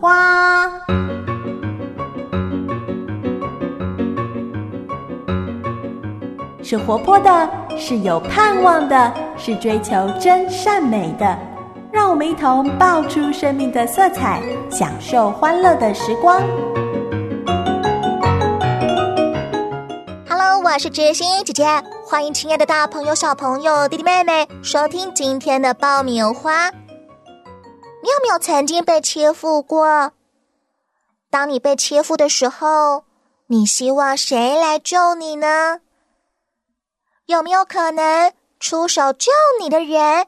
花》。是活泼的，是有盼望的，是追求真善美的。让我们一同爆出生命的色彩，享受欢乐的时光。Hello，我是知心姐姐，欢迎亲爱的大朋友、小朋友、弟弟妹妹收听今天的爆米花。你有没有曾经被欺负过？当你被欺负的时候，你希望谁来救你呢？有没有可能出手救你的人，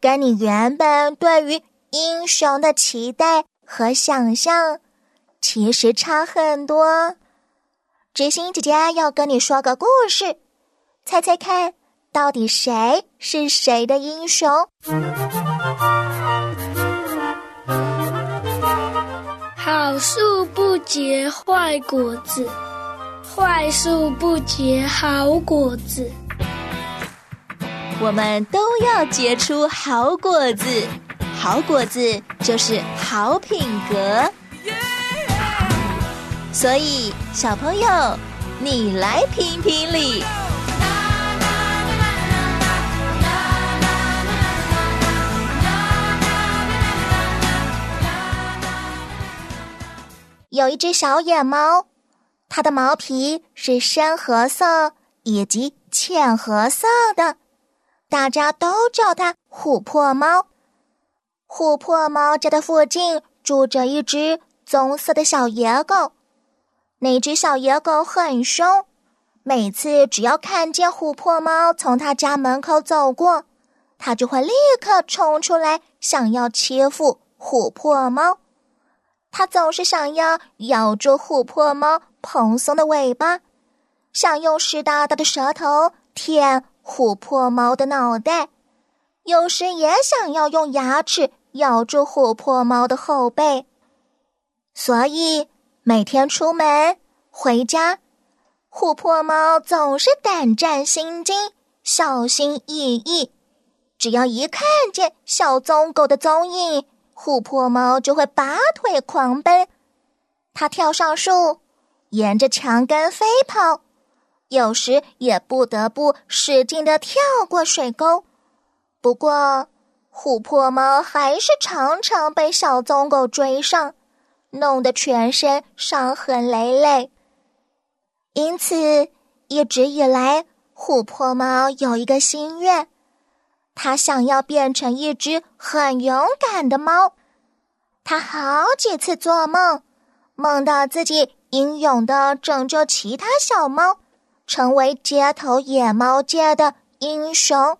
跟你原本对于英雄的期待和想象，其实差很多？知心姐姐要跟你说个故事，猜猜看，到底谁是谁的英雄？树不结坏果子，坏树不结好果子。我们都要结出好果子，好果子就是好品格。所以，小朋友，你来评评理。有一只小野猫，它的毛皮是深褐色以及浅褐色的。大家都叫它琥珀猫。琥珀猫家的附近住着一只棕色的小野狗，那只小野狗很凶，每次只要看见琥珀猫从它家门口走过，它就会立刻冲出来，想要欺负琥珀猫。它总是想要咬住琥珀猫蓬松的尾巴，想用湿哒哒的舌头舔。琥珀猫的脑袋，有时也想要用牙齿咬住琥珀猫的后背，所以每天出门回家，琥珀猫总是胆战心惊、小心翼翼。只要一看见小棕狗的踪影，琥珀猫就会拔腿狂奔。它跳上树，沿着墙根飞跑。有时也不得不使劲的跳过水沟，不过琥珀猫还是常常被小棕狗追上，弄得全身伤痕累累。因此，一直以来，琥珀猫有一个心愿，它想要变成一只很勇敢的猫。它好几次做梦，梦到自己英勇的拯救其他小猫。成为街头野猫界的英雄。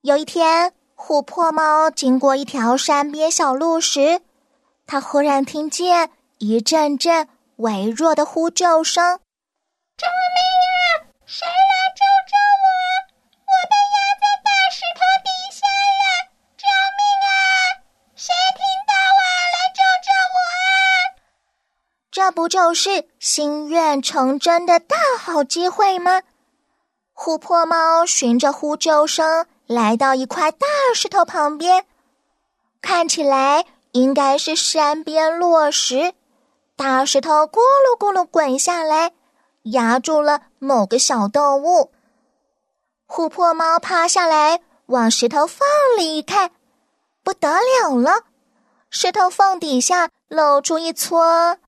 有一天，琥珀猫经过一条山边小路时，它忽然听见一阵阵微弱的呼救声：“救命啊！谁来救不就是心愿成真的大好机会吗？琥珀猫循着呼救声来到一块大石头旁边，看起来应该是山边落石。大石头咕噜咕噜滚下来，压住了某个小动物。琥珀猫趴下来，往石头缝里一看，不得了了，石头缝底下露出一撮。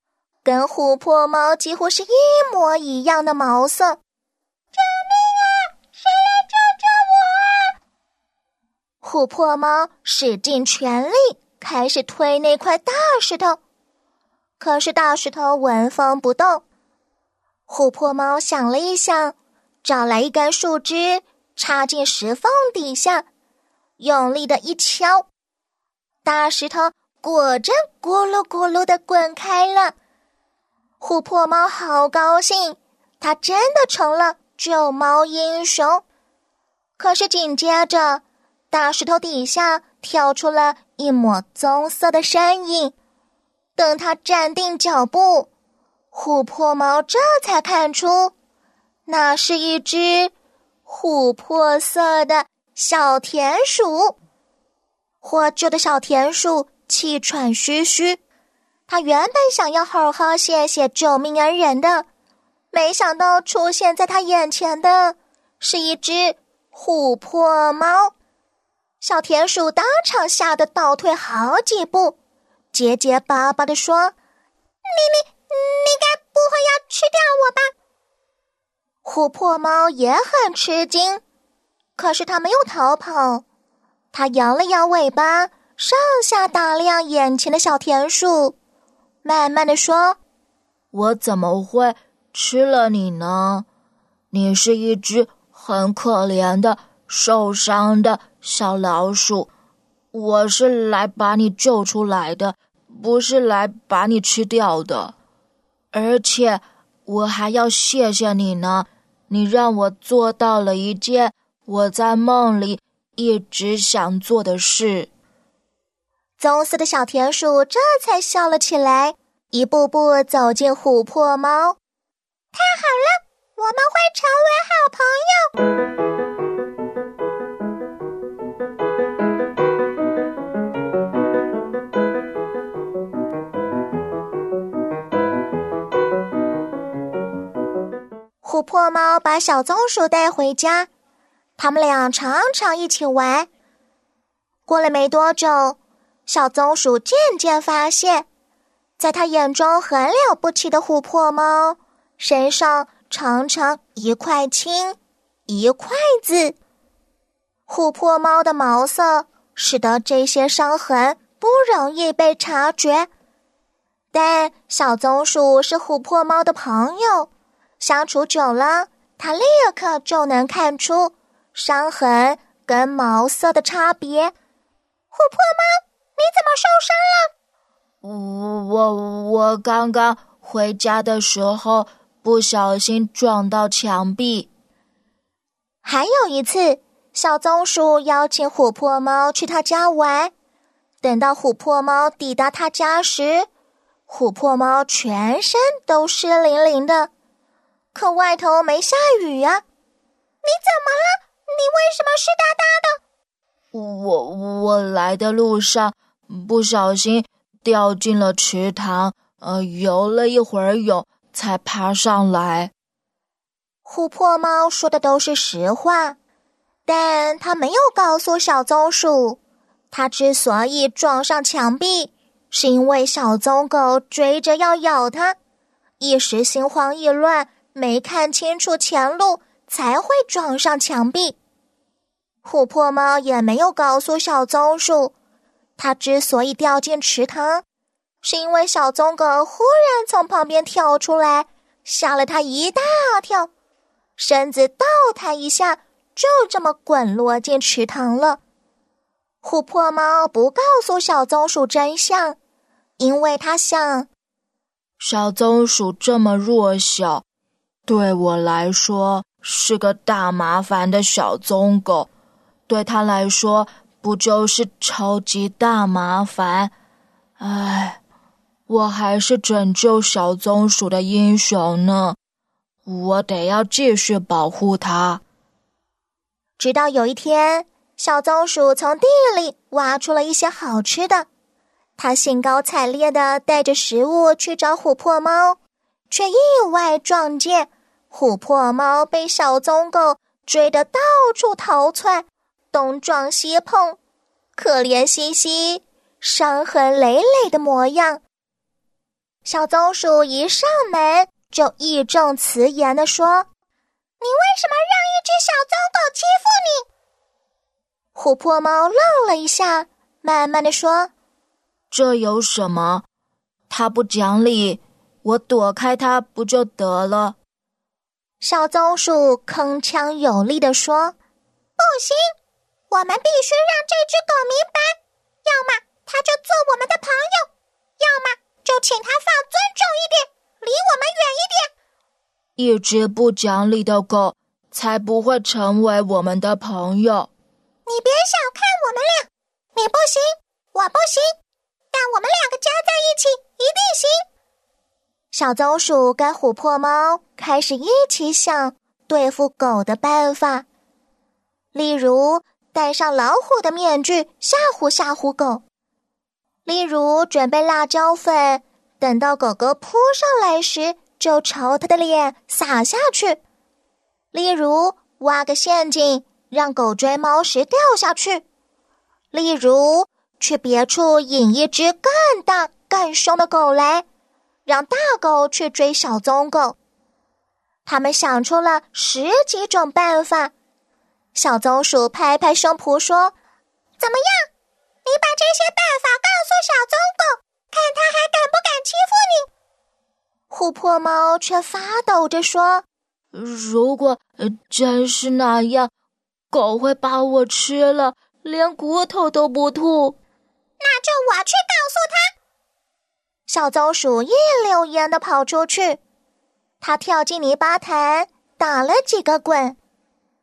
跟琥珀猫几乎是一模一样的毛色，救命啊！谁来救救我啊？琥珀猫使尽全力开始推那块大石头，可是大石头纹风不动。琥珀猫想了一想，找来一根树枝插进石缝底下，用力的一敲，大石头果真咕噜咕噜的滚开了。琥珀猫好高兴，它真的成了救猫英雄。可是紧接着，大石头底下跳出了一抹棕色的身影。等它站定脚步，琥珀猫这才看出，那是一只琥珀色的小田鼠。获救的小田鼠气喘吁吁，他原本想要好好谢谢救命恩人的，没想到出现在他眼前的是一只琥珀猫。小田鼠当场吓得倒退好几步，结结巴巴的说：“你你你该不会要吃掉我吧？”琥珀猫也很吃惊，可是它没有逃跑，它摇了摇尾巴，上下打量眼前的小田鼠。慢慢的说：“我怎么会吃了你呢？你是一只很可怜的、受伤的小老鼠。我是来把你救出来的，不是来把你吃掉的。而且我还要谢谢你呢，你让我做到了一件我在梦里一直想做的事。”棕色的小田鼠这才笑了起来，一步步走进琥珀猫。太好了，我们会成为好朋友。琥珀猫把小棕鼠带回家，他们俩常常一起玩。过了没多久。小松鼠渐渐发现，在他眼中很了不起的琥珀猫身上常常一块青，一块紫。琥珀猫的毛色使得这些伤痕不容易被察觉，但小松鼠是琥珀猫的朋友，相处久了，它立刻就能看出伤痕跟毛色的差别。琥珀猫。你怎么受伤了？我我我刚刚回家的时候不小心撞到墙壁。还有一次，小松鼠邀请琥珀猫去他家玩。等到琥珀猫抵达他家时，琥珀猫全身都湿淋淋的。可外头没下雨呀！你怎么了？你为什么湿哒哒的？我我来的路上。不小心掉进了池塘，呃，游了一会儿泳才爬上来。琥珀猫说的都是实话，但他没有告诉小棕鼠，他之所以撞上墙壁，是因为小棕狗追着要咬它，一时心慌意乱，没看清楚前路，才会撞上墙壁。琥珀猫也没有告诉小棕鼠。它之所以掉进池塘，是因为小棕狗忽然从旁边跳出来，吓了它一大跳，身子倒弹一下，就这么滚落进池塘了。琥珀猫不告诉小棕鼠真相，因为它想，小棕鼠这么弱小，对我来说是个大麻烦的小棕狗，对他来说。不就是超级大麻烦？唉，我还是拯救小棕鼠的英雄呢。我得要继续保护它。直到有一天，小棕鼠从地里挖出了一些好吃的，它兴高采烈的带着食物去找琥珀猫，却意外撞见琥珀猫被小棕狗追得到处逃窜。东撞西碰，可怜兮兮、伤痕累累的模样。小松鼠一上门就义正辞严的说：“你为什么让一只小棕狗欺负你？”琥珀猫愣了一下，慢慢的说：“这有什么？它不讲理，我躲开它不就得了？”小松鼠铿锵有力的说：“不行。”我们必须让这只狗明白，要么它就做我们的朋友，要么就请它放尊重一点，离我们远一点。一只不讲理的狗才不会成为我们的朋友。你别小看我们俩，你不行，我不行，但我们两个加在一起一定行。小棕鼠跟琥珀猫开始一起想对付狗的办法，例如。戴上老虎的面具吓唬吓唬狗，例如准备辣椒粉等到狗狗扑上来时，就朝它的脸撒下去。例如，挖个陷阱，让狗追猫时掉下去；例如，去别处引一只更大、更凶的狗来，让大狗去追小棕狗。他们想出了十几种办法。小松鼠拍拍胸脯说：“怎么样？你把这些办法告诉小棕狗，看他还敢不敢欺负你？”琥珀猫却发抖着说：“如果真是那样，狗会把我吃了，连骨头都不吐。”那就我去告诉他。小棕鼠一溜烟的跑出去。它跳进泥巴潭，打了几个滚，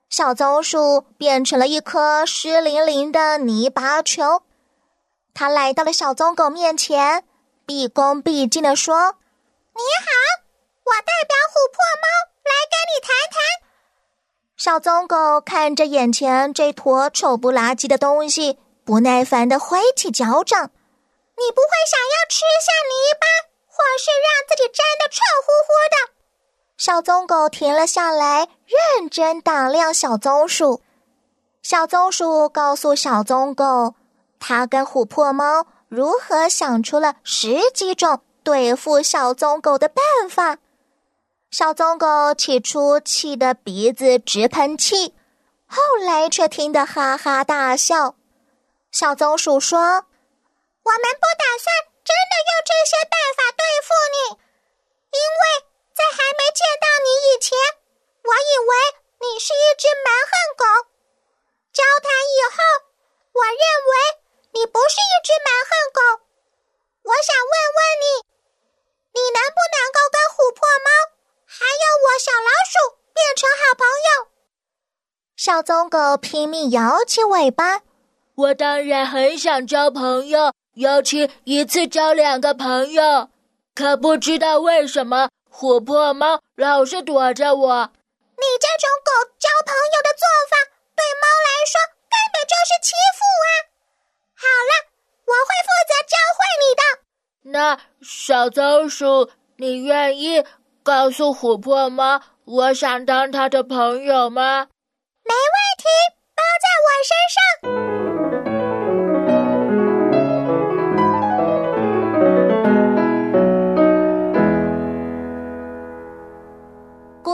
小棕鼠变成了一颗湿淋淋的泥巴球。它来到了小棕狗面前，毕恭毕敬地说：“你好，我代表琥珀猫来跟你谈谈。”小棕狗看着眼前这坨丑不拉几的东西，不耐烦地挥起脚掌：“你不会想要吃下泥巴，或是让自己沾得臭乎乎的？”小棕狗停了下来，认真打量小棕鼠。小棕鼠告诉小棕狗，它跟琥珀猫如何想出了十几种对付小棕狗的办法。小棕狗起初气得鼻子直喷气，后来却听得哈哈大笑。小棕鼠说：“我们不打算真的用这些办法对付你，因为……”在还没见到你以前，我以为你是一只蛮横狗。交谈以后，我认为你不是一只蛮横狗。我想问问你，你能不能够跟琥珀猫还有我小老鼠变成好朋友？小棕狗拼命摇起尾巴。我当然很想交朋友，尤其一次交两个朋友。可不知道为什么。琥珀猫老是躲着我。你这种狗交朋友的做法，对猫来说根本就是欺负啊！好了，我会负责教会你的。那小松鼠，你愿意告诉琥珀猫，我想当它的朋友吗？没问题，包在我身上。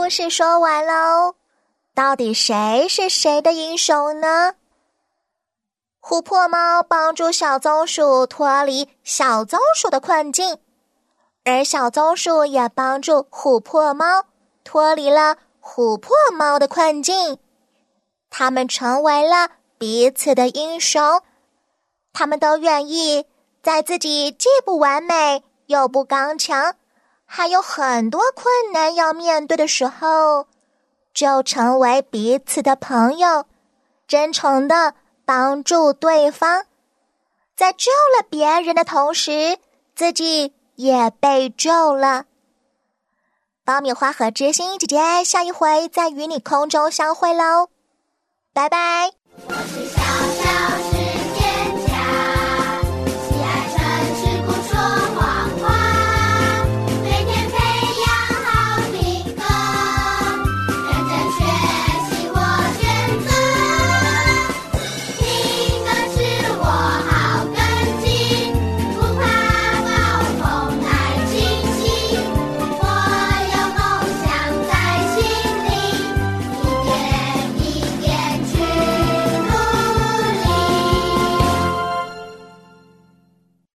故事说完喽，到底谁是谁的英雄呢？琥珀猫帮助小棕鼠脱离小棕鼠的困境，而小棕鼠也帮助琥珀猫脱离了琥珀猫的困境。他们成为了彼此的英雄，他们都愿意在自己既不完美又不刚强。还有很多困难要面对的时候，就成为彼此的朋友，真诚的帮助对方，在救了别人的同时，自己也被救了。爆米花和知心姐姐，下一回再与你空中相会喽，拜拜。